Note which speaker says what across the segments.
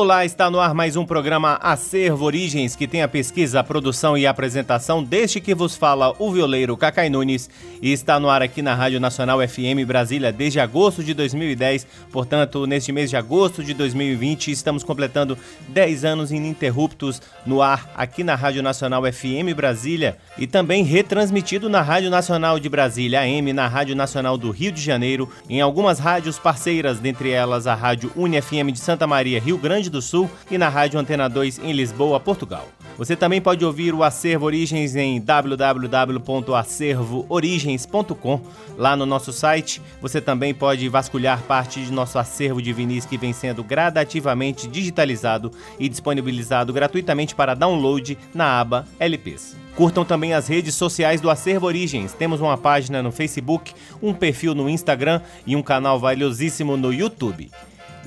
Speaker 1: Olá, está no ar mais um programa Acervo Origens, que tem a pesquisa, a produção e a apresentação deste que vos fala o violeiro Cacai Nunes e está no ar aqui na Rádio Nacional FM Brasília desde agosto de 2010. Portanto, neste mês de agosto de 2020, estamos completando 10 anos ininterruptos no ar aqui na Rádio Nacional FM Brasília e também retransmitido na Rádio Nacional de Brasília AM, na Rádio Nacional do Rio de Janeiro, em algumas rádios parceiras, dentre elas a Rádio UniFM de Santa Maria, Rio Grande Grande do Sul e na Rádio Antena 2 em Lisboa, Portugal. Você também pode ouvir o Acervo Origens em www.acervoorigens.com. Lá no nosso site, você também pode vasculhar parte de nosso acervo de vinis que vem sendo gradativamente digitalizado e disponibilizado gratuitamente para download na aba LPs. Curtam também as redes sociais do Acervo Origens. Temos uma página no Facebook, um perfil no Instagram e um canal valiosíssimo no YouTube.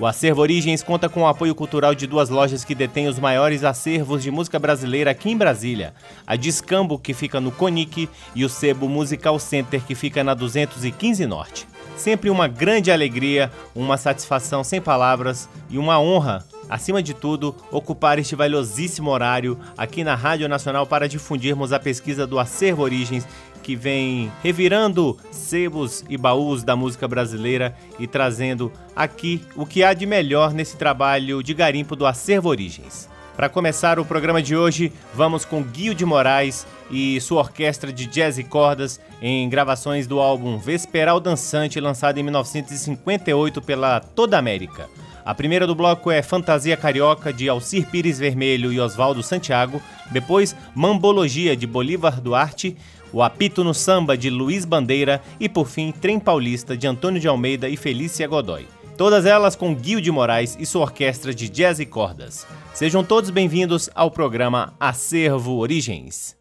Speaker 1: O Acervo Origens conta com o apoio cultural de duas lojas que detêm os maiores acervos de música brasileira aqui em Brasília: a Discambo, que fica no Conic, e o Sebo Musical Center, que fica na 215 Norte. Sempre uma grande alegria, uma satisfação sem palavras e uma honra acima de tudo, ocupar este valiosíssimo horário aqui na Rádio Nacional para difundirmos a pesquisa do Acervo Origens que vem revirando sebos e baús da música brasileira e trazendo aqui o que há de melhor nesse trabalho de garimpo do Acervo Origens. Para começar o programa de hoje, vamos com Guio de Moraes e sua orquestra de jazz e cordas em gravações do álbum Vesperal Dançante, lançado em 1958 pela Toda América. A primeira do bloco é Fantasia Carioca, de Alcir Pires Vermelho e Oswaldo Santiago, depois Mambologia, de Bolívar Duarte, o apito no samba de Luiz Bandeira e por fim Trem Paulista de Antônio de Almeida e Felícia Godoy. Todas elas com Gil de Moraes e sua orquestra de jazz e cordas. Sejam todos bem-vindos ao programa Acervo Origens.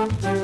Speaker 1: Thank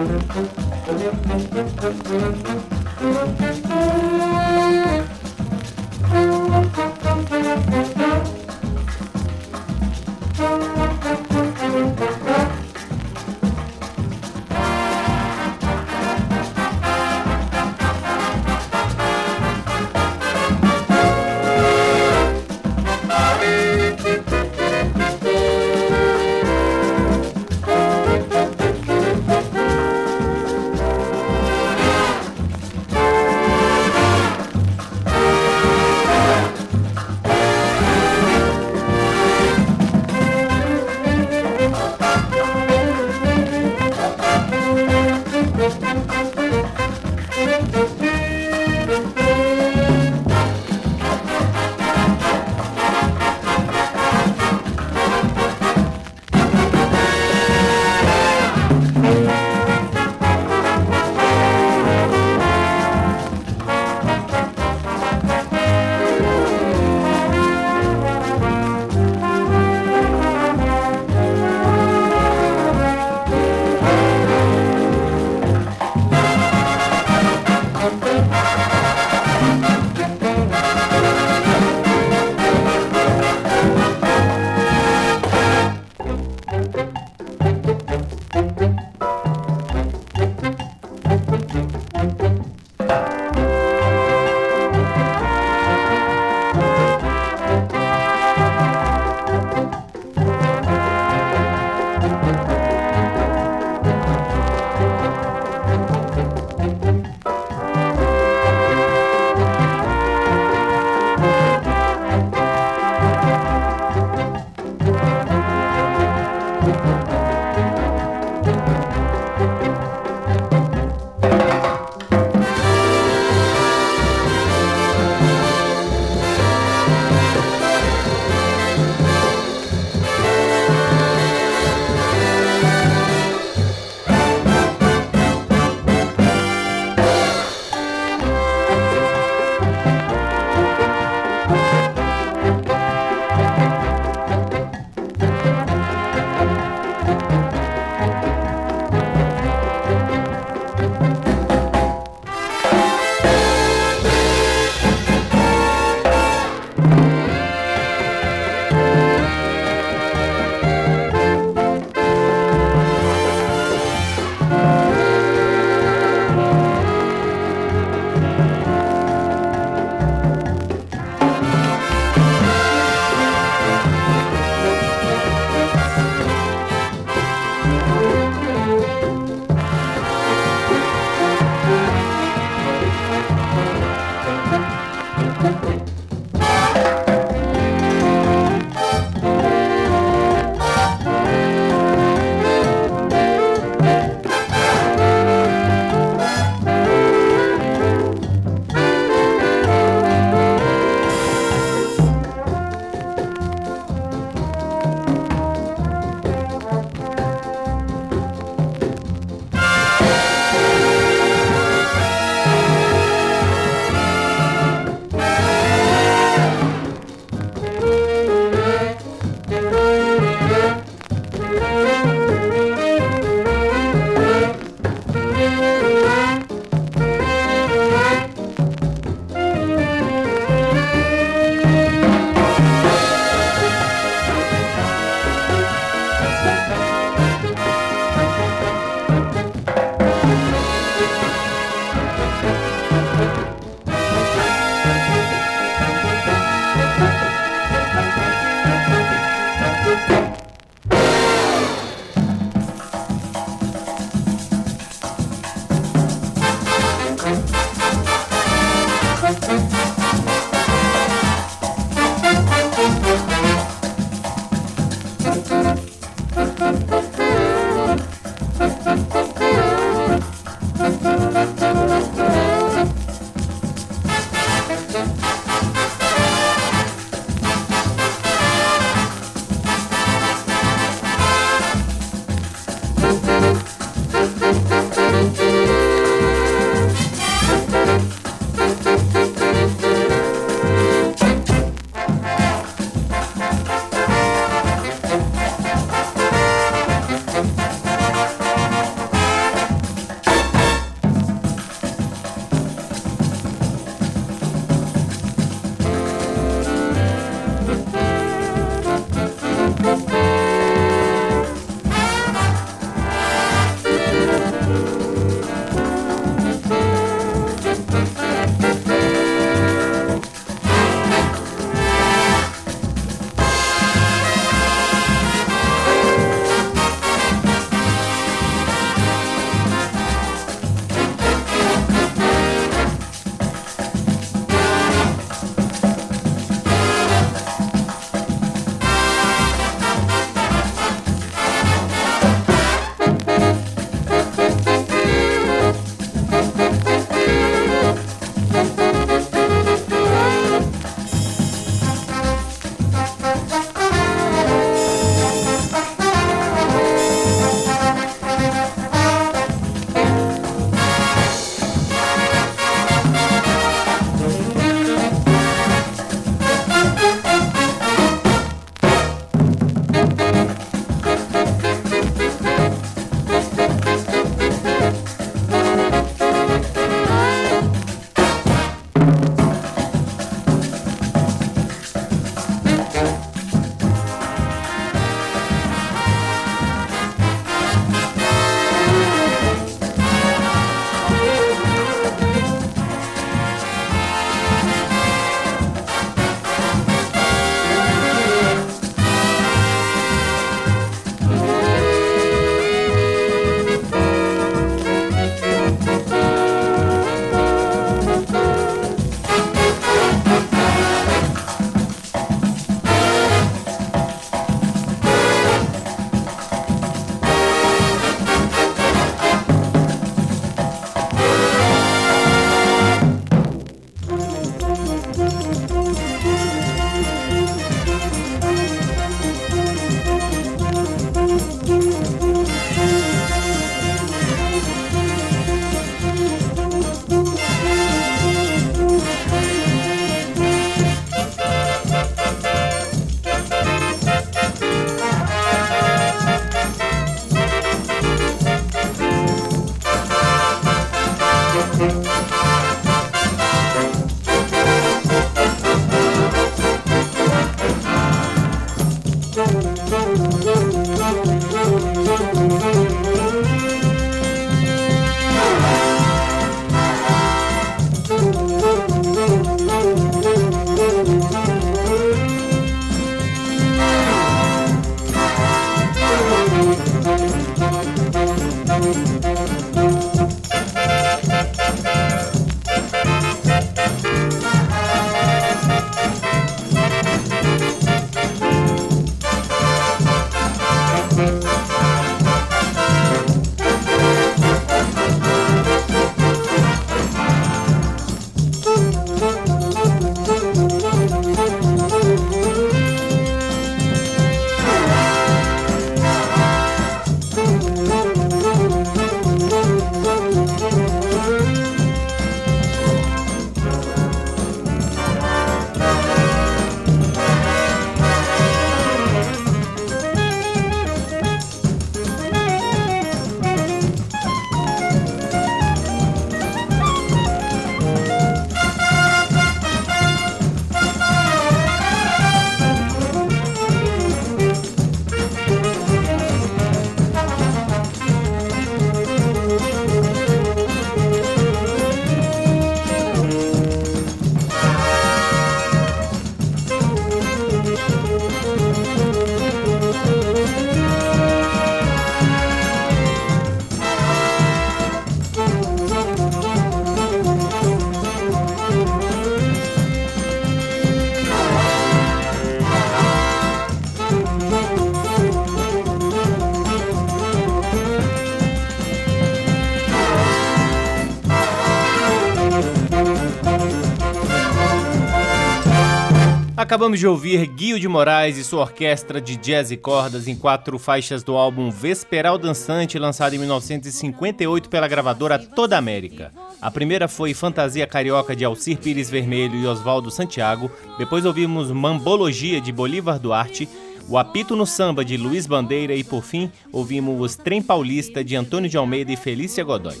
Speaker 1: Acabamos de ouvir Guio de Moraes e sua orquestra de jazz e cordas em quatro faixas do álbum Vesperal Dançante, lançado em 1958 pela gravadora Toda América. A primeira foi Fantasia Carioca de Alcir Pires Vermelho e Oswaldo Santiago, depois ouvimos Mambologia de Bolívar Duarte, o Apito no Samba de Luiz Bandeira e, por fim, ouvimos Trem Paulista de Antônio de Almeida e Felícia Godoy.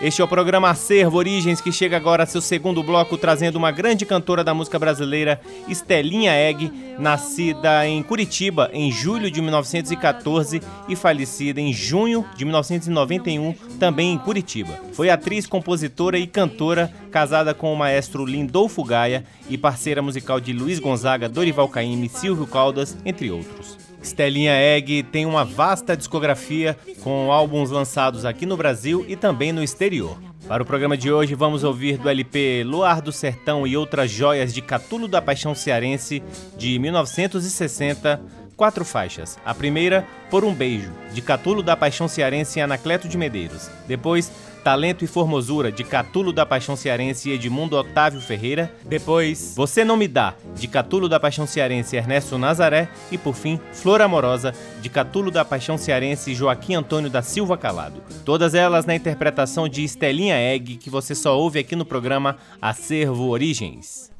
Speaker 1: Este é o programa Acervo Origens, que chega agora a seu segundo bloco, trazendo uma grande cantora da música brasileira, Estelinha Egg, nascida em Curitiba em julho de 1914 e falecida em junho de 1991, também em Curitiba. Foi atriz, compositora e cantora, casada com o maestro Lindolfo Gaia e parceira musical de Luiz Gonzaga, Dorival Caymmi, Silvio Caldas, entre outros. Estelinha Egg tem uma vasta discografia com álbuns lançados aqui no Brasil e também no exterior. Para o programa de hoje, vamos ouvir do LP Luar do Sertão e outras joias de Catulo da Paixão Cearense de 1960, quatro faixas. A primeira, Por um Beijo, de Catulo da Paixão Cearense e Anacleto de Medeiros. Depois, Talento e Formosura, de Catulo da Paixão Cearense e Edmundo Otávio Ferreira. Depois, Você Não Me Dá, de Catulo da Paixão Cearense e Ernesto Nazaré. E por fim, Flor Amorosa, de Catulo da Paixão Cearense e Joaquim Antônio da Silva Calado. Todas elas na interpretação de Estelinha Egg, que você só ouve aqui no programa Acervo Origens.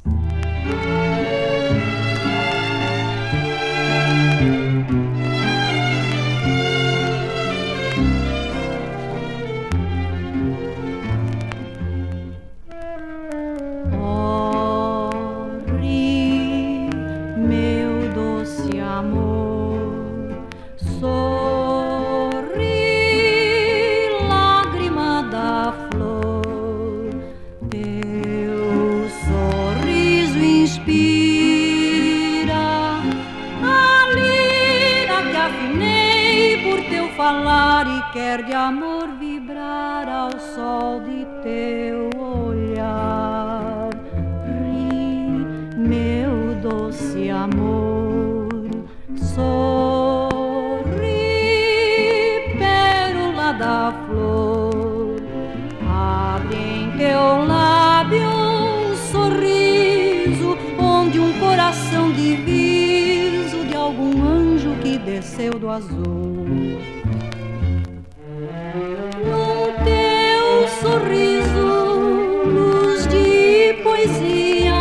Speaker 2: Quer de amor vibrar ao sol de teu olhar. Ri, meu doce amor, sorri, pérola da flor, abre em teu lábio um sorriso, onde um coração diviso de algum anjo que desceu do azul. Sorriso, luz de poesia,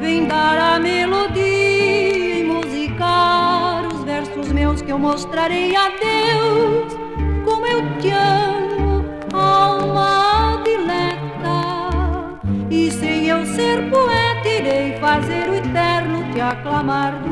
Speaker 2: vem dar a melodia e musicar os versos meus que eu mostrarei a Deus como eu te amo, alma dileta. E sem eu ser poeta, irei fazer o eterno te aclamar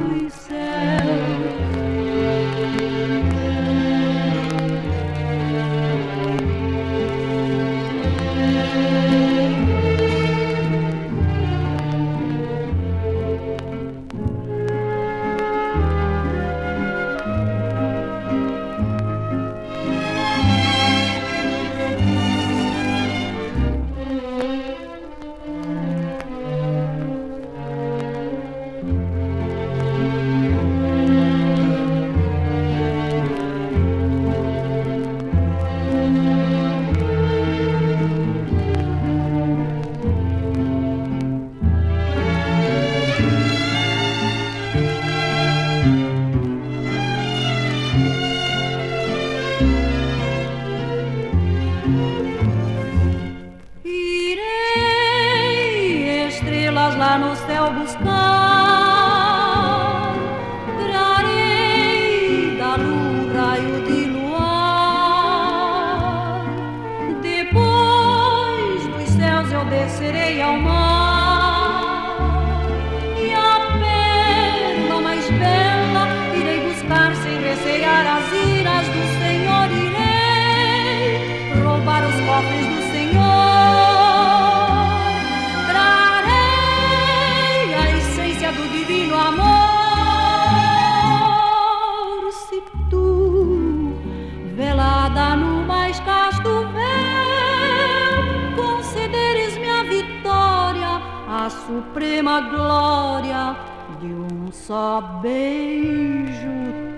Speaker 2: suprema glória de um só beijo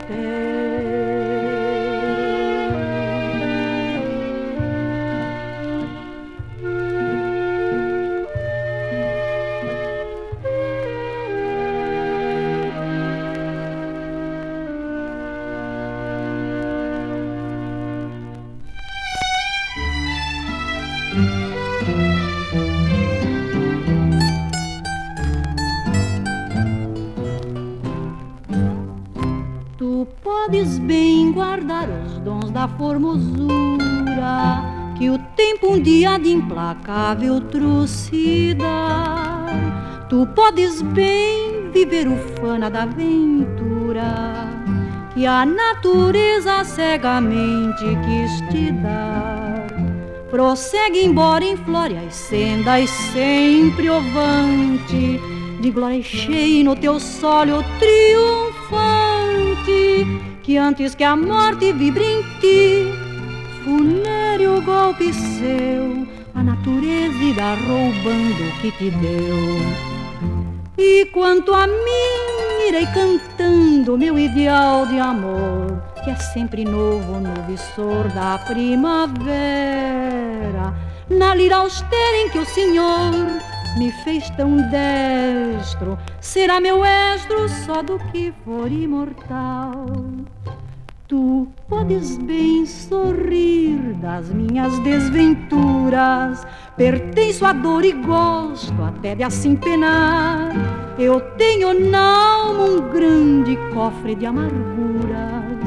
Speaker 2: teu. Formosura que o tempo um dia de implacável trouxe dar. Tu podes bem viver ufana da aventura que a natureza cegamente quis te dar. Prossegue embora em flore as sendas sempre ovante, de glória cheia no teu sólio triunfante, que antes que a morte vibre em ti, funéreo golpe seu, a natureza irá roubando o que te deu. E quanto a mim, irei cantando meu ideal de amor, que é sempre novo no visor da primavera, na lira austera em que o Senhor me fez tão destro, será meu estro só do que for imortal. Tu podes bem sorrir das minhas desventuras, pertenço à dor e gosto até de assim penar. Eu tenho na alma um grande cofre de amarguras,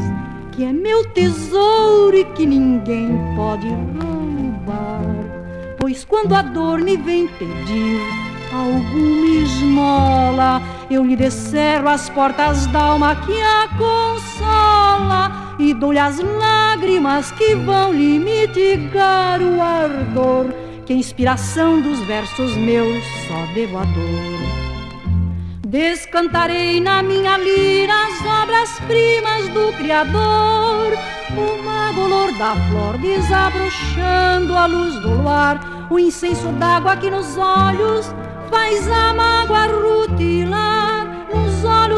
Speaker 2: que é meu tesouro e que ninguém pode roubar. Pois quando a dor me vem pedir alguma esmola, eu lhe descerro as portas da alma que a consola e dou-lhe as lágrimas que vão lhe mitigar o ardor. Que a inspiração dos versos meus só devo a dor. Descantarei na minha lira as obras-primas do Criador, o magolor da flor desabrochando a luz do luar, o incenso d'água que nos olhos faz a mágoa rutilar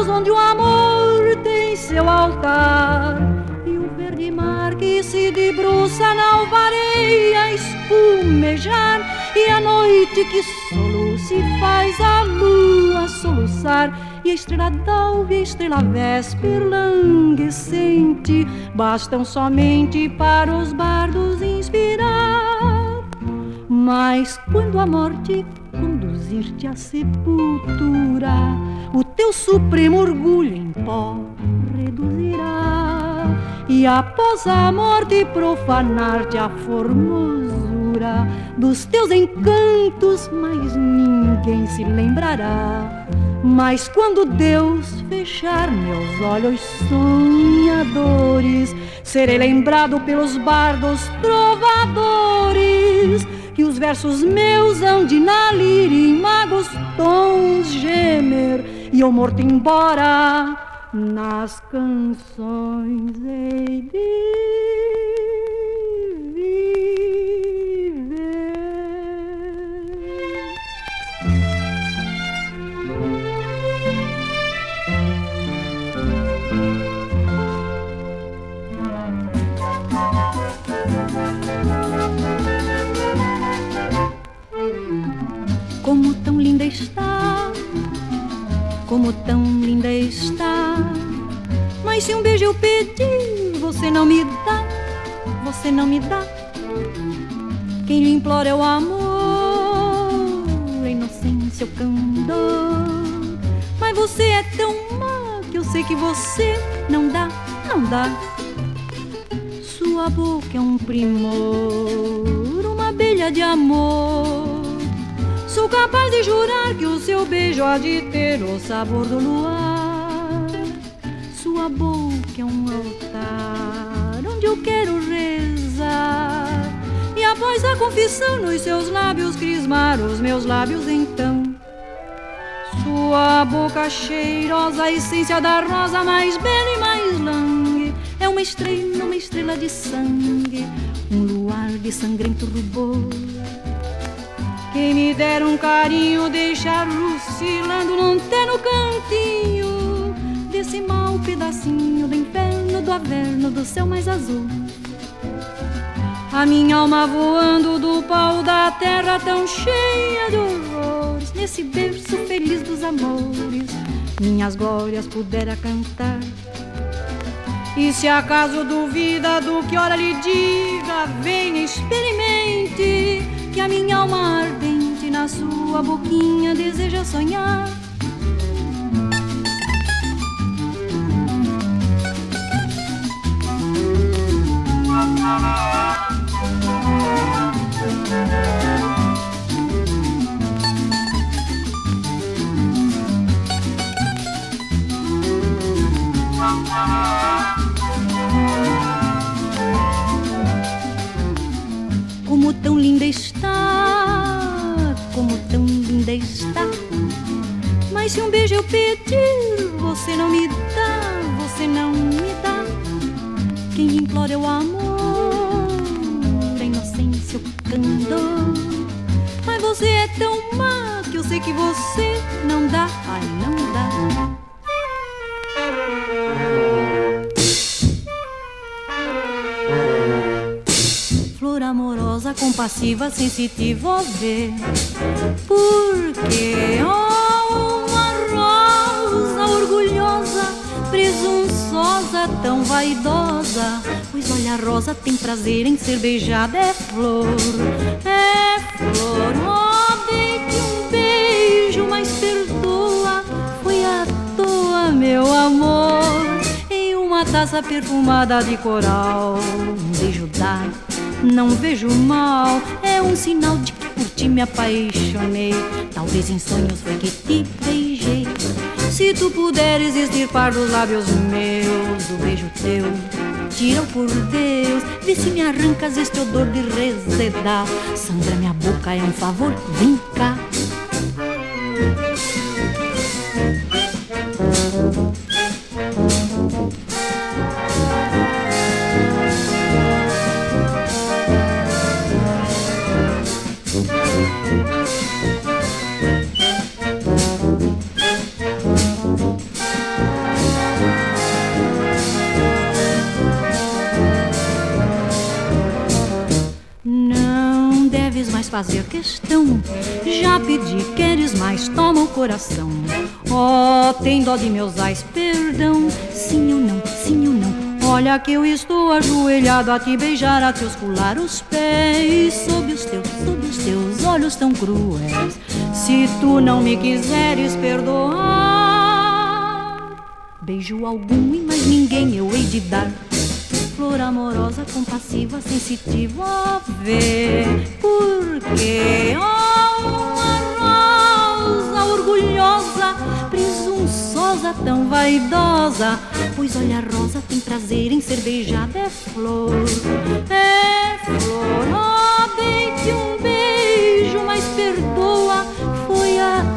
Speaker 2: onde o amor tem seu altar e o verde mar que se debruça na alvareia espumejar e a noite que soluce faz a lua soluçar e a estrela d'alva e a estrela véspera languescente bastam somente para os bardos inspirar. Mas quando a morte conduzir-te à sepultura, o teu supremo orgulho em pó reduzirá. E após a morte profanar-te a formosura dos teus encantos, mais ninguém se lembrará. Mas quando Deus fechar meus olhos sonhadores, serei lembrado pelos bardos trovadores que os versos meus hão de na lira em magos tons gemer e eu morto embora nas canções hei de linda está, como tão linda está. Mas se um beijo eu pedir, você não me dá, você não me dá. Quem lhe implora é o amor, a inocência, o candor. Mas você é tão má que eu sei que você não dá, não dá. Sua boca é um primor, uma abelha de amor Sou capaz de jurar que o seu beijo há de ter o sabor do luar. Sua boca é um altar onde eu quero rezar. E após a confissão nos seus lábios crismar os meus lábios então. Sua boca cheirosa, a essência da rosa mais bela e mais langue. É uma estrela, uma estrela de sangue, um luar de sangrento rubor quem me der um carinho, deixar lucilando num no cantinho desse mau pedacinho do inferno, do averno, do céu mais azul. A minha alma voando do pau da terra tão cheia de horrores, nesse berço feliz dos amores, minhas glórias pudera cantar. E se acaso duvida do que ora lhe diga, venha experimente que a minha alma ardente na sua boquinha deseja sonhar. Tão linda está, como tão linda está. Mas se um beijo eu pedir, você não me dá, você não me dá. Quem implora é o amor, a inocência, o candor. Mas você é tão má que eu sei que você não dá, ai não dá. Compassiva, sensitiva, ver. Porque, ó, uma rosa orgulhosa, presunçosa, tão vaidosa. Pois olha, a rosa tem prazer em ser beijada, é flor, é flor. Ó, dei-te um beijo, mas perdoa, foi à toa, meu amor. Em uma taça perfumada de coral, um beijo dado não vejo mal, é um sinal de que por ti me apaixonei. Talvez em sonhos foi que te beijei. Se tu puderes extirpar dos lábios meus o beijo teu, tira por Deus, vê se me arrancas este odor de resedar. Sangra minha boca, é um favor, vem cá. Fazer questão. Já pedi, queres mais? Toma o coração. Oh, tem dó de meus ais, perdão. Sim ou não, sim ou não. Olha que eu estou ajoelhado a te beijar, a te oscular os pés. Sob os teus, sob os teus olhos tão cruéis. Se tu não me quiseres perdoar, beijo algum e mais ninguém eu hei de dar flor amorosa, compassiva, sensitiva, ó ver. Porque ó uma rosa orgulhosa, presunçosa, tão vaidosa, pois olha a rosa tem prazer em ser beijada, é flor, é flor, ó dei-te um beijo, mas perdoa, foi à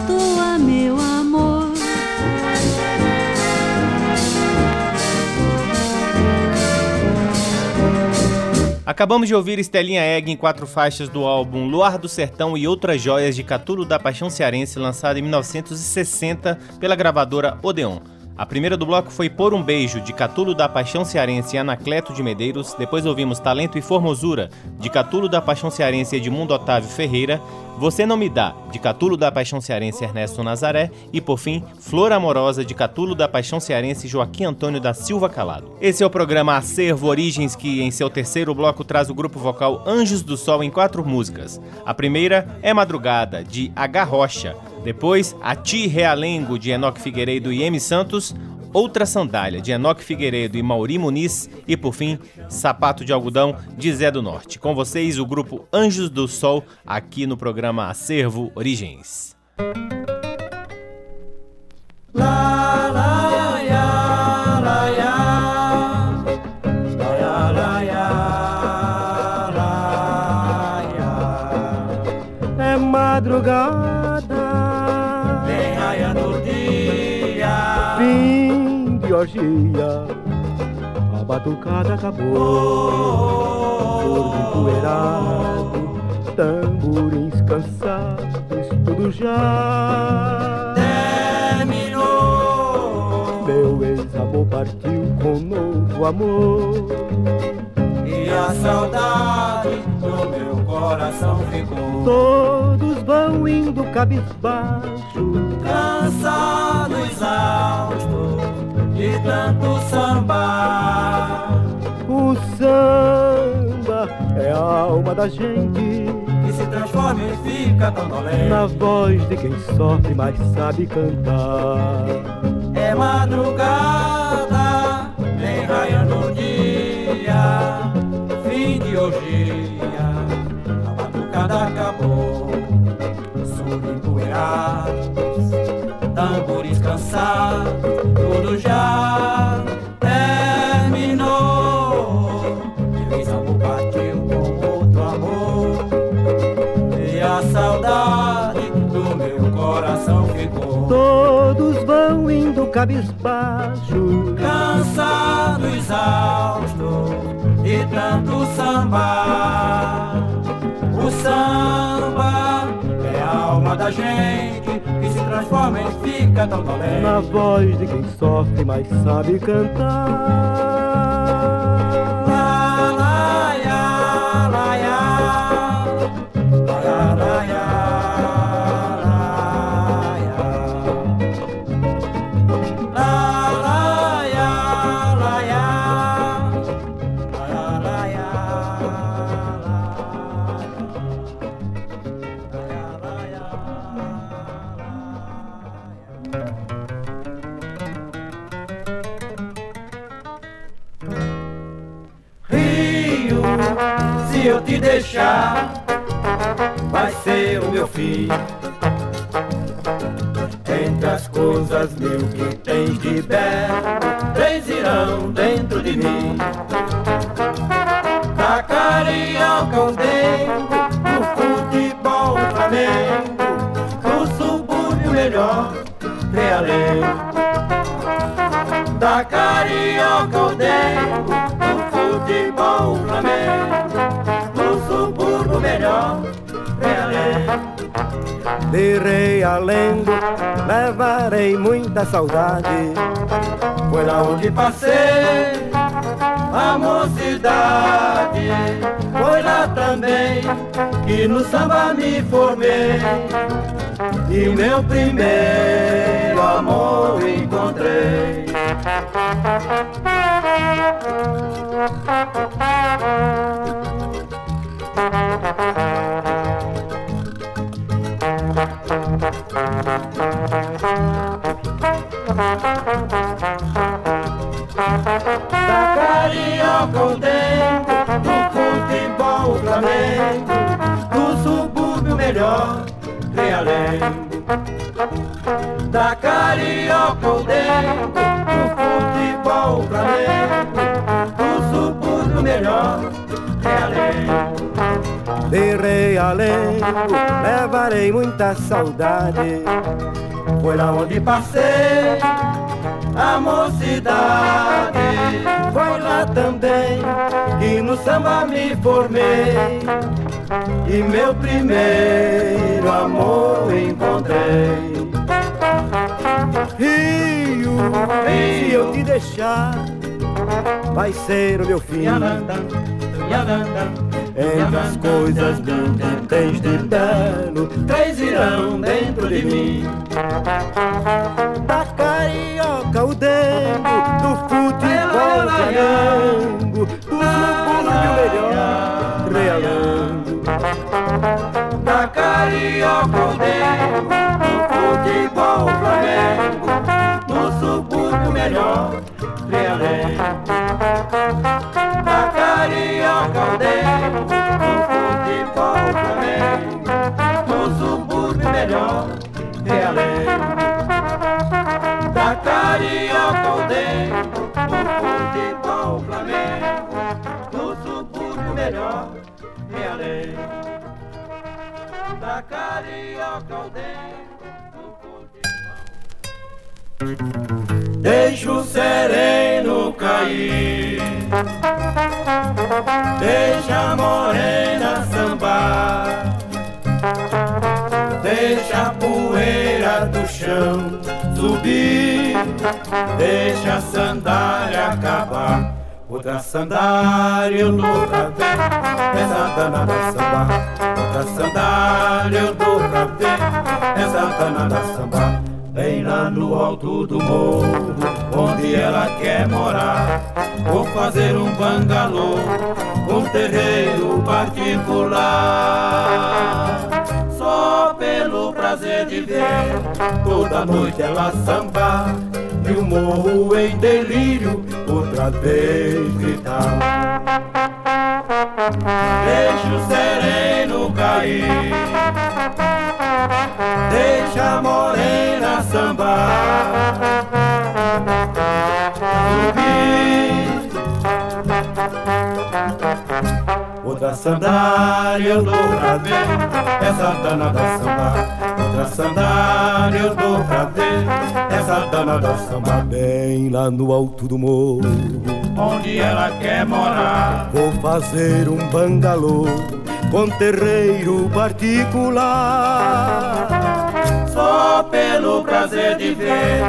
Speaker 1: Acabamos de ouvir Estelinha Egg em quatro faixas do álbum Luar do Sertão e Outras Joias de Catulo da Paixão Cearense, lançado em 1960 pela gravadora Odeon. A primeira do bloco foi Por um Beijo, de Catulo da Paixão Cearense e Anacleto de Medeiros. Depois ouvimos Talento e Formosura, de Catulo da Paixão Cearense e Edmundo Otávio Ferreira. Você Não Me Dá, de Catulo da Paixão Cearense Ernesto Nazaré. E por fim, Flor Amorosa, de Catulo da Paixão Cearense Joaquim Antônio da Silva Calado. Esse é o programa Acervo Origens, que em seu terceiro bloco traz o grupo vocal Anjos do Sol em quatro músicas. A primeira é Madrugada, de H. Rocha. Depois, A Ti Realengo, de Enoque Figueiredo e M. Santos. Outra Sandália, de Enoque Figueiredo e Mauri Muniz. E, por fim, Sapato de Algodão, de Zé do Norte. Com vocês, o grupo Anjos do Sol, aqui no programa Acervo Origens.
Speaker 3: É madrugada, fim de orgia, a batucada acabou, sorvo empoeirado, tamborins cansados, tudo já.
Speaker 4: terminou.
Speaker 3: Meu ex-amor partiu com novo amor,
Speaker 4: E a saudade no meu coração ficou.
Speaker 3: todos vão indo cabisbaixo,
Speaker 4: Cansado, exausto de tanto sambar.
Speaker 3: o samba é a alma da gente.
Speaker 4: Que se transforma e fica tão dolente.
Speaker 3: Na voz de quem sofre, mas sabe cantar.
Speaker 4: É madrugada, vem raiando o dia, fim de orgia, a batucada acabou. Sul empoeirados, tambores cansados, já terminou. Feliz amor partiu com outro amor, e a saudade do meu coração ficou.
Speaker 3: Todos vão indo cabisbaixo.
Speaker 4: cansado, exausto de tanto samba. O samba da gente que se transforma e fica tão dolente.
Speaker 3: Na voz de quem sofre, mas sabe cantar.
Speaker 4: Eu te deixar, vai ser o meu fim. Entre as coisas mil que tens de belo, três irão dentro de mim. Da carioca ao dengo, do futebol flamengo, do subúrbio melhor, realengo. Da carioca ao dengo, do futebol flamengo, subúrbio melhor.
Speaker 3: De rei a lendo, levarei muita saudade.
Speaker 4: Foi lá onde passei a mocidade. Foi lá também que no samba me formei. E meu primeiro amor encontrei. Da carioca ao dengo, do futebol flamengo, do subúrbio melhor, realengo. Da carioca ao dengo, do futebol flamengo, do subúrbio melhor, realengo.
Speaker 3: De rei a lendo, levarei muita saudade.
Speaker 4: Foi lá onde passei a mocidade. Foi lá também que no samba me formei. E meu primeiro amor encontrei.
Speaker 3: Rio, se eu te deixar, vai ser o meu fim.
Speaker 4: Yalanda, yalanda,
Speaker 3: Entre as coisas que tens de belo,
Speaker 4: três irão dentro de mim.
Speaker 3: da carioca o dengo, do futebol do
Speaker 4: carioca ao dengo, do futebol flamengo, no subúrbio melhor, realengo. Da carioca ao dengo, do futebol. Deixa o sereno cair, deixa a morena sambar, deixa a poeira do chão subir, deixa a sandália acabar. Outra sandália eu dou pra ver, essa danada samba. Outra sandália eu dou pra ver, essa danada samba. Bem lá no alto do morro, onde ela quer morar. Vou fazer um bangalô com terreiro particular. Pelo prazer de ver toda noite ela sambar e o morro em delírio outra vez gritar. Deixa o sereno cair, deixa a morena sambar. Outra sandália eu dou pra ver Essa danada samba Outra sandália eu dou pra ver Essa danada samba
Speaker 3: Bem lá no alto do morro.
Speaker 4: Onde ela quer morar?
Speaker 3: Vou fazer um bangalô Com terreiro particular
Speaker 4: Só pelo prazer de ver.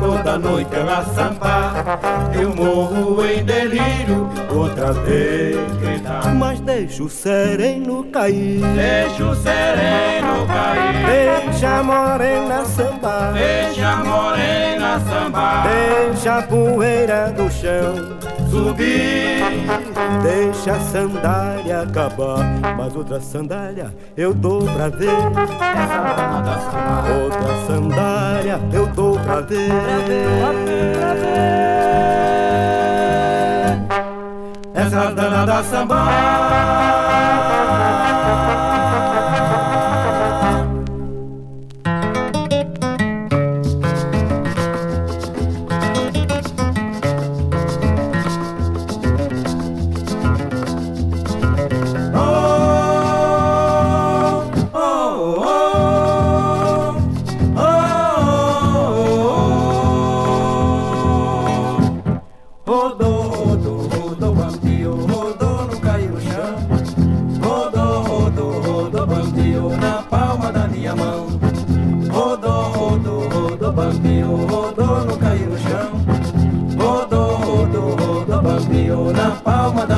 Speaker 4: Toda noite ela sambar Eu morro em delírio Outra vez. Gritar
Speaker 3: Mas deixa o sereno cair.
Speaker 4: Deixa o sereno cair.
Speaker 3: Deixa a morena sambar.
Speaker 4: Deixa a morena sambar.
Speaker 3: Deixa a poeira do chão
Speaker 4: Subir
Speaker 3: Deixa a sandália acabar Mas outra sandália eu dou pra ver. Outra sandália eu dou pra ver.
Speaker 4: Essa danada samba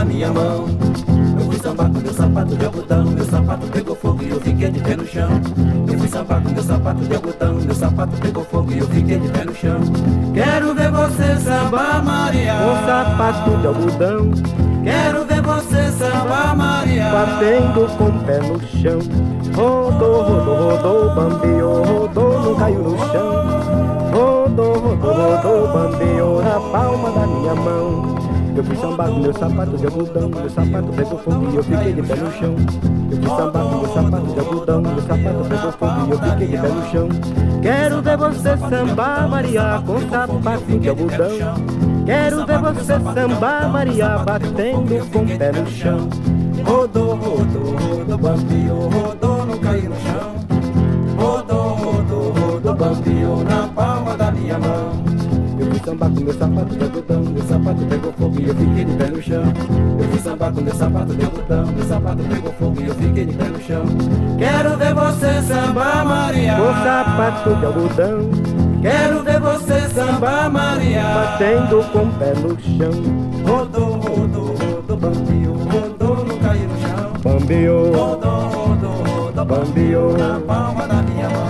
Speaker 4: minha mão. Eu fui sambar com meu sapato de algodão, meu sapato pegou fogo e eu fiquei de pé no chão. Eu fui sambar com meu sapato de algodão, meu sapato pegou fogo e eu fiquei de pé no chão. Quero ver você sambar, Maria.
Speaker 3: Com sapato de algodão
Speaker 4: Quero ver você sambar, Maria.
Speaker 3: Batendo com o pé no chão Rodou, rodou, rodou, bambiou, rodou, não caiu no chão Rodou, rodou, rodou, bambiou na palma da minha mão eu fui sambar com meu sapato de algodão, meu sapato pegou fogo e eu fiquei de pé no chão. Eu fui sambar com meu sapato de algodão, meu sapato pegou fogo e eu fiquei de pé no chão. Quero ver você sambar, Maria, com sapato de algodão. Quero ver você sambar, Maria, batendo com o pé no chão.
Speaker 4: Rodou, rodou, rodou, bambiou, rodou, não caiu no chão. Rodou, rodou, rodou, bambiou na palma da minha mão.
Speaker 3: Sambar com meu sapato de algodão, meu sapato pegou fogo e eu fiquei de pé no chão.
Speaker 4: Eu fui sambar com meu sapato de algodão, meu sapato pegou fogo e eu fiquei de pé no chão. Quero ver você sambar, Maria.
Speaker 3: Com sapato de algodão,
Speaker 4: Quero ver você sambar, Maria.
Speaker 3: batendo com o pé no chão.
Speaker 4: Rodou, rodou, rodou, bambiou, rodou, não caiu no chão.
Speaker 3: Bambiou,
Speaker 4: Rodou, rodou, rodou,
Speaker 3: bambiou,
Speaker 4: na palma da minha mão.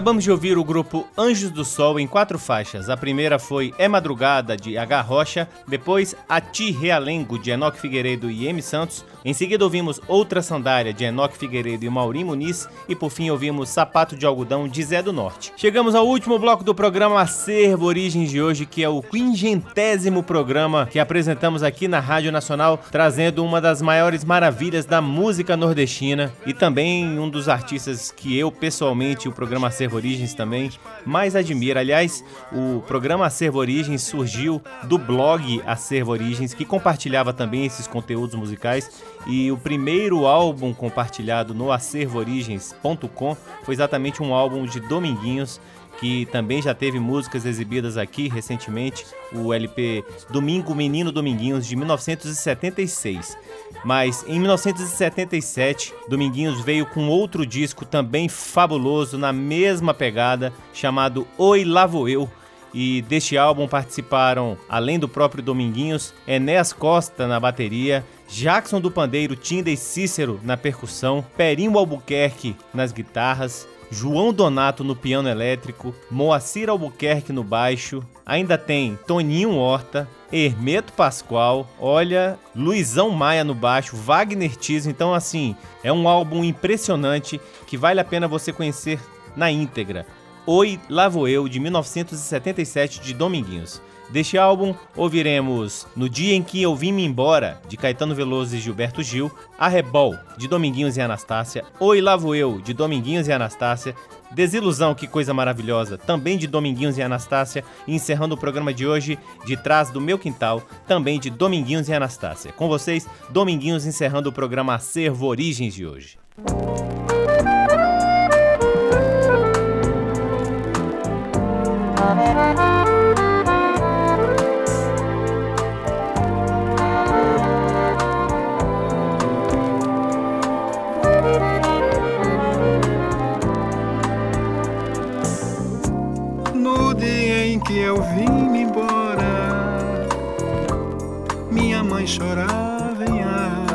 Speaker 1: Acabamos de ouvir o grupo Anjos do Sol em quatro faixas. A primeira foi É Madrugada, de H. Rocha, depois A Ti Realengo, de Enoque Figueiredo e M. Santos. Em seguida ouvimos Outra Sandália, de Enoque Figueiredo e Maurim Muniz. E por fim ouvimos Sapato de Algodão, de Zé do Norte. Chegamos ao último bloco do programa Acervo Origens de hoje, que é o quingentésimo programa que apresentamos aqui na Rádio Nacional, trazendo uma das maiores maravilhas da música nordestina e também um dos artistas que eu pessoalmente, o programa Acervo Origens também, mais admiro. Aliás, o programa Acervo Origens surgiu do blog Acervo Origens, que compartilhava também esses conteúdos musicais. E o primeiro álbum compartilhado no acervoorigens.com foi exatamente um álbum de Dominguinhos, que também já teve músicas exibidas aqui recentemente, o LP Domingo Menino Dominguinhos de 1976. Mas em 1977, Dominguinhos veio com outro disco também fabuloso na mesma pegada, chamado Oi Lá Vou Eu. E deste álbum participaram, além do próprio Dominguinhos, Enéas Costa na bateria, Jackson do Pandeiro, Tinda e Cícero na percussão, Perinho Albuquerque nas guitarras, João Donato no piano elétrico, Moacir Albuquerque no baixo, ainda tem Toninho Horta, Hermeto Pascoal, olha, Luizão Maia no baixo, Wagner Tiso, então assim, é um álbum impressionante que vale a pena você conhecer na íntegra. Oi, Lá Vou Eu, de 1977, de Dominguinhos. Deste álbum, ouviremos No Dia em que Eu Vim Me Embora, de Caetano Veloso e Gilberto Gil, Arrebol, de Dominguinhos e Anastácia, Oi Lá Vou Eu, de Dominguinhos e Anastácia, Desilusão, que coisa maravilhosa, também de Dominguinhos e Anastácia, e encerrando o programa de hoje, de Trás do Meu Quintal, também de Dominguinhos e Anastácia. Com vocês, Dominguinhos encerrando o programa Acervo Origens de hoje.
Speaker 5: No dia em que eu vim embora, minha mãe chorava em ai,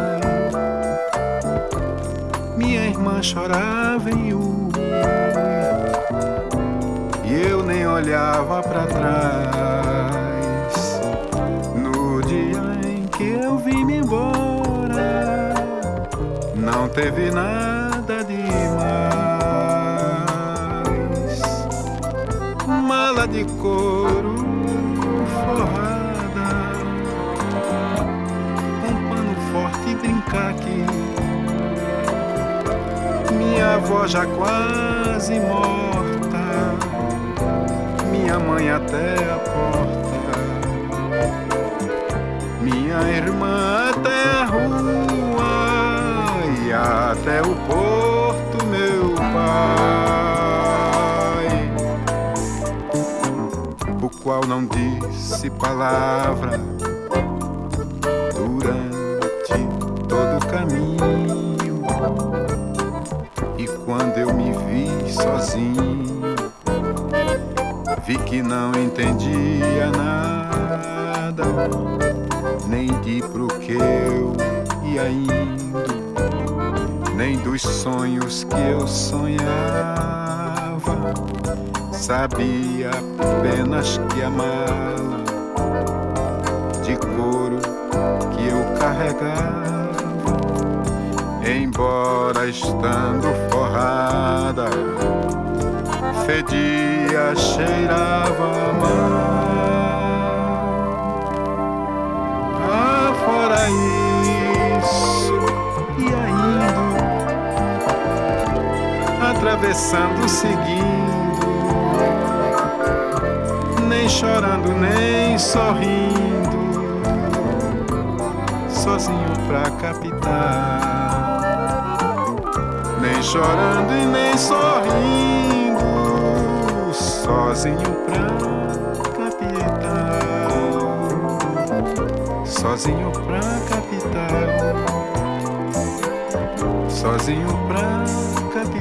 Speaker 5: minha irmã chorava em ui, olhava para trás. No dia em que eu vim embora, não teve nada demais. Mala de couro forrada, um pano forte e aqui. Minha avó já quase morta, minha mãe até a porta, minha irmã até a rua e até o porto, meu pai, o qual não disse palavra que não entendia nada, nem de pro que eu ia indo, nem dos sonhos que eu sonhava. Sabia apenas que a mala de couro que eu carregava, embora estando forrada, fedia, cheirava mal. Ah, fora isso, ia indo, atravessando, seguindo, nem chorando, nem sorrindo, sozinho pra capital. Nem chorando e nem sorrindo, sozinho pra capital. Sozinho pra capital. Sozinho pra capital.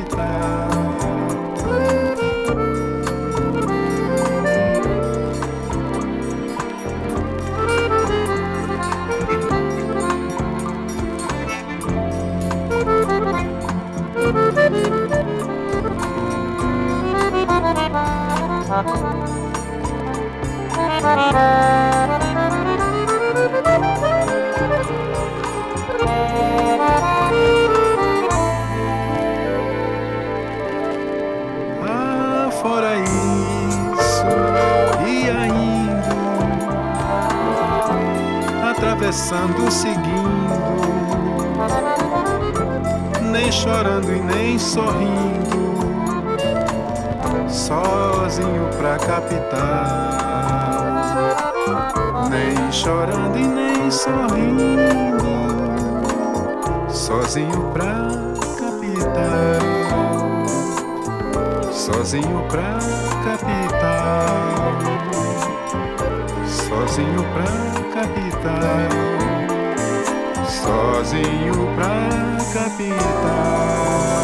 Speaker 5: Atravessando, seguindo, nem chorando e nem sorrindo, sozinho pra capital, nem chorando e nem sorrindo, sozinho pra capital. Sozinho pra capital, sozinho pra capital, sozinho pra capital.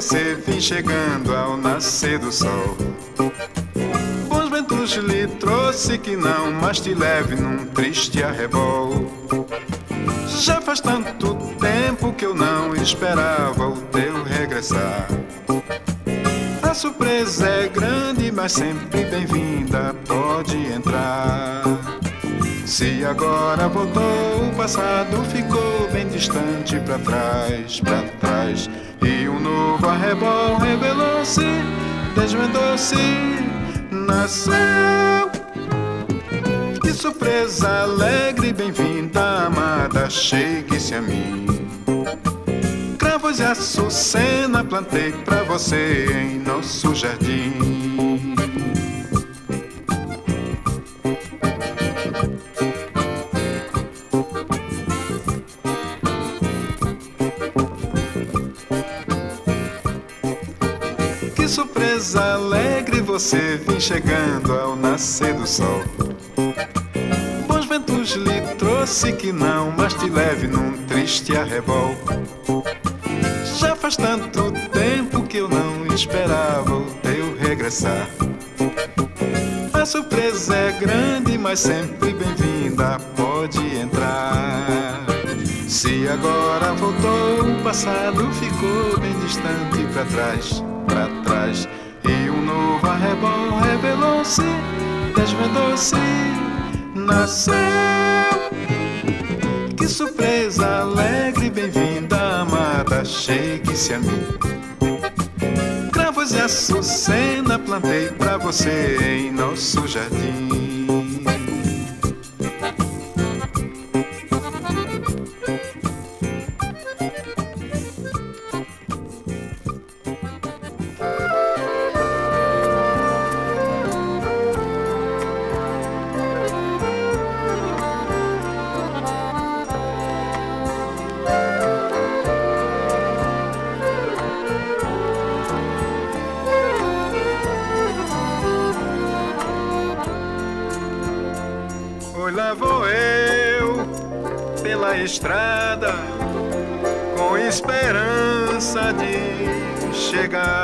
Speaker 5: Você vem chegando ao nascer do sol. Bons ventos lhe trouxe que não mais te leve num triste arrebol. Já faz tanto tempo que eu não esperava o teu regressar. A surpresa é grande, mas sempre bem-vinda, pode entrar. Se agora voltou, o passado ficou bem distante para trás, para trás. Novo arrebol revelou-se, desvendou-se, nasceu. Que surpresa alegre, bem-vinda, amada, chegue-se a mim. Cravos e açucena plantei pra você em nosso jardim. Surpresa alegre você vem chegando ao nascer do sol. Bons ventos lhe trouxe que não mais te leve num triste arrebol. Já faz tanto tempo que eu não esperava o teu regressar. A surpresa é grande, mas sempre bem-vinda, pode entrar. Se agora voltou, o passado ficou bem distante para trás para trás e um novo arrebol revelou-se, desvendou-se, nasceu. Que surpresa alegre, bem-vinda, amada, chegue-se a mim. Cravos e açucena plantei pra você em nosso jardim. De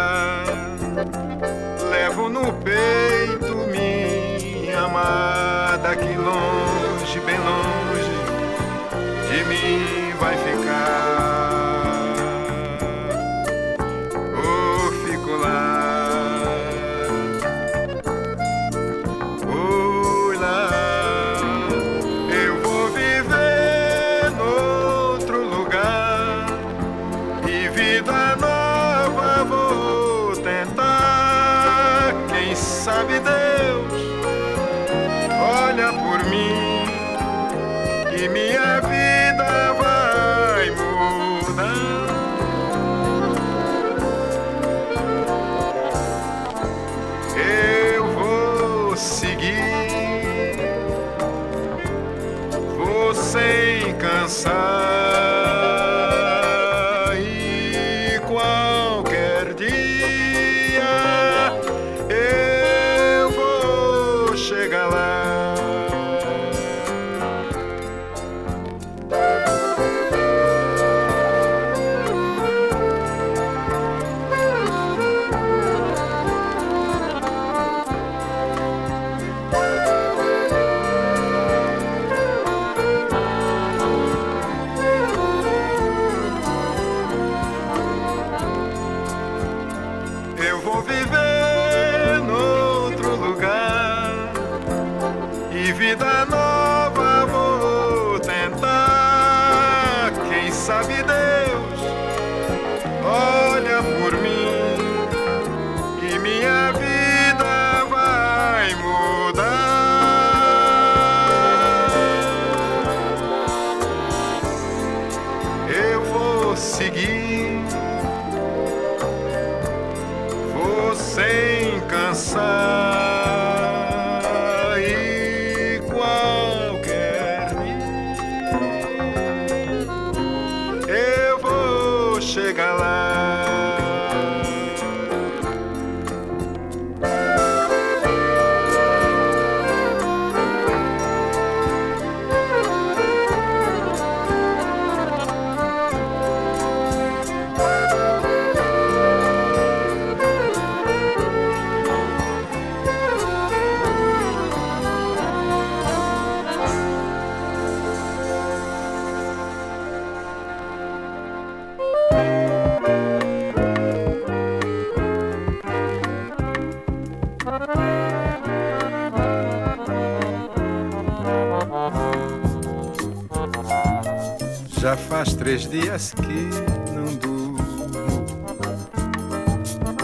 Speaker 5: três dias que não durmo,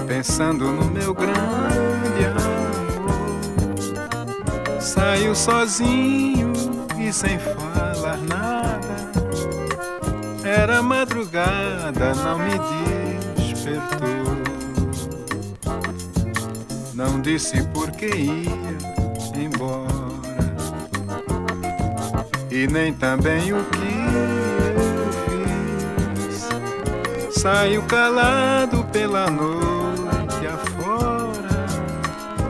Speaker 5: pensando no meu grande amor. Saiu sozinho e sem falar nada. Era madrugada, não me despertou. Não disse por que ia embora e nem também o que Saio calado pela noite afora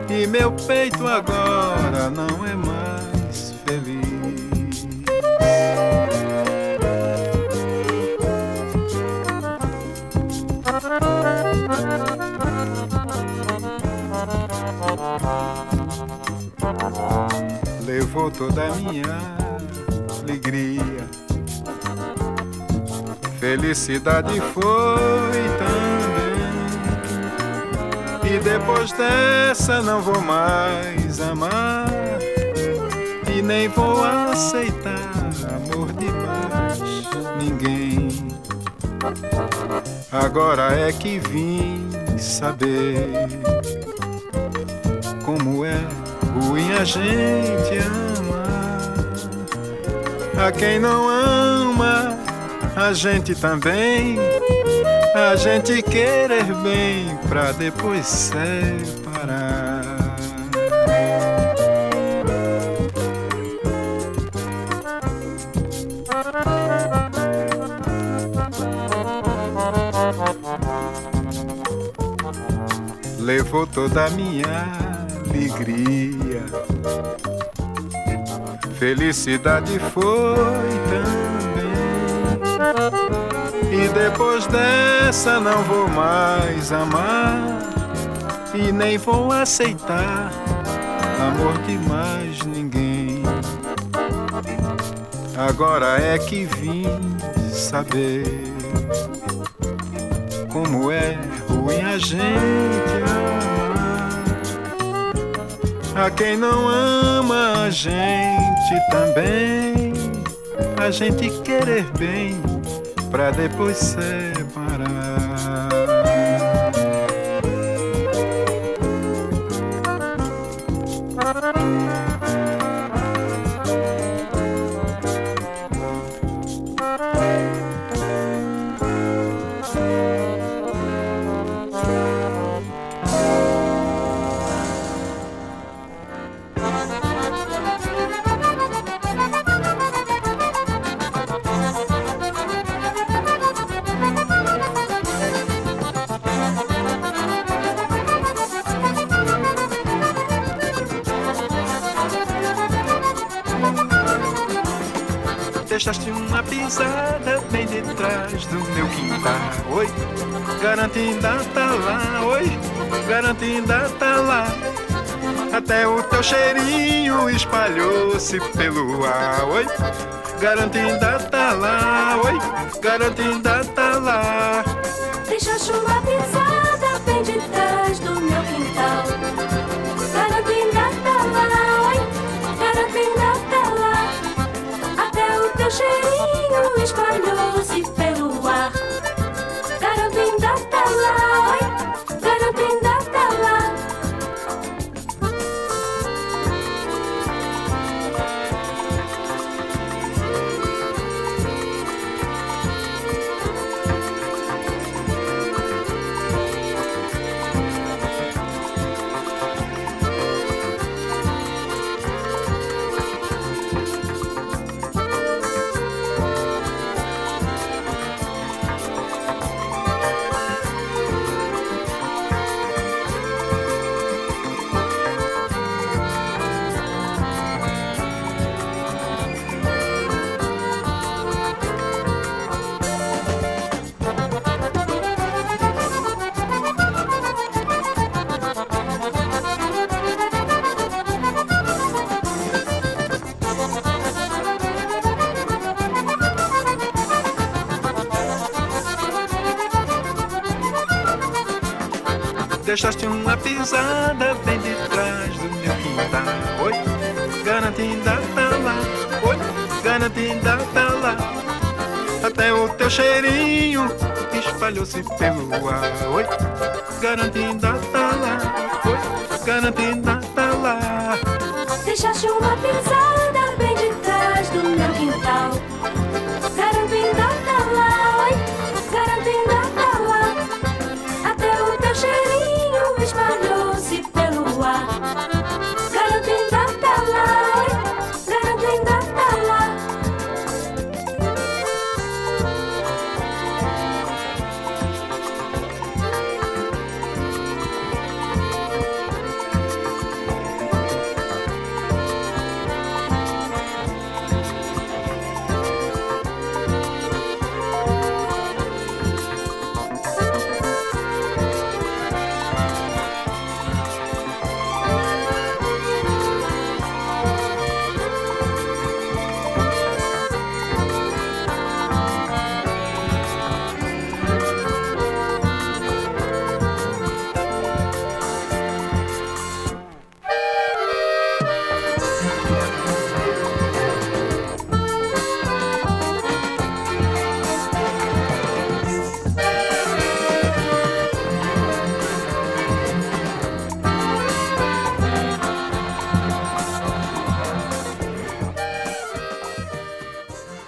Speaker 5: e meu peito agora não é mais feliz. Levou toda a minha alegria. Felicidade foi também. E depois dessa não vou mais amar. E nem vou aceitar amor de mais ninguém. Agora é que vim saber como é ruim a gente amar. A quem não ama, a gente também. A gente querer bem pra depois separar. Levou toda a minha alegria Felicidade foi também. Depois dessa não vou mais amar. E nem vou aceitar amor de mais ninguém. Agora é que vim saber como é ruim a gente amar. A quem não ama a gente também a gente querer bem pra depois garanto ainda tá lá. Oi, garanto ainda tá lá. Até o teu cheirinho espalhou-se pelo ar. Oi, garanto ainda tá lá. Oi, garanto ainda tá lá.
Speaker 2: Deixaste uma pisada
Speaker 5: Deixaste uma pisada bem detrás do meu quintal. Oi, garanto ainda tá lá. Oi, garanto ainda tá lá. até o teu cheirinho espalhou-se pelo ar. Oi, garantindo a lá, oi, garantindo a lá.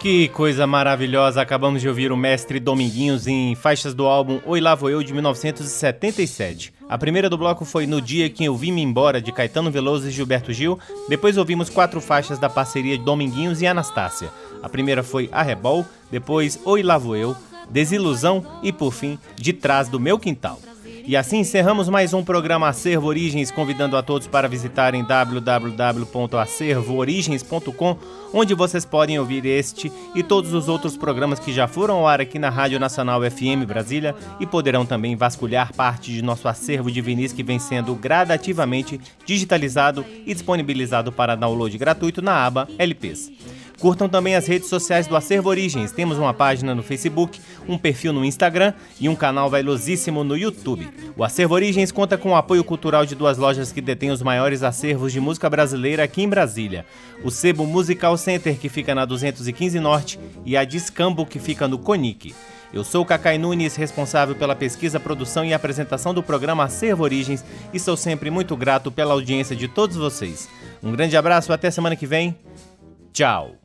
Speaker 1: Que coisa maravilhosa! Acabamos de ouvir o mestre Dominguinhos em faixas do álbum Oi Lá Vou Eu de 1977. A primeira do bloco foi No Dia Que Eu Vim Me Embora de Caetano Veloso e Gilberto Gil. Depois ouvimos quatro faixas da parceria Dominguinhos e Anastácia. A primeira foi Arrebol, depois Oi Lá Vou Eu, Desilusão e, por fim, De Trás do Meu Quintal. E assim encerramos mais um programa Acervo Origens, convidando a todos para visitarem www.acervoorigens.com, onde vocês podem ouvir este e todos os outros programas que já foram ao ar aqui na Rádio Nacional FM Brasília e poderão também vasculhar parte de nosso acervo de vinis que vem sendo gradativamente digitalizado e disponibilizado para download gratuito na aba LPs. Curtam também as redes sociais do Acervo Origens. Temos uma página no Facebook, um perfil no Instagram e um canal vailosíssimo no YouTube. O Acervo Origens conta com o apoio cultural de duas lojas que detêm os maiores acervos de música brasileira aqui em Brasília. O Sebo Musical Center, que fica na 215 Norte, e a Discambo, que fica no Conic. Eu sou o Cacai Nunes, responsável pela pesquisa, produção e apresentação do programa Acervo Origens e sou sempre muito grato pela audiência de todos vocês. Um grande abraço, até semana que vem. Tchau!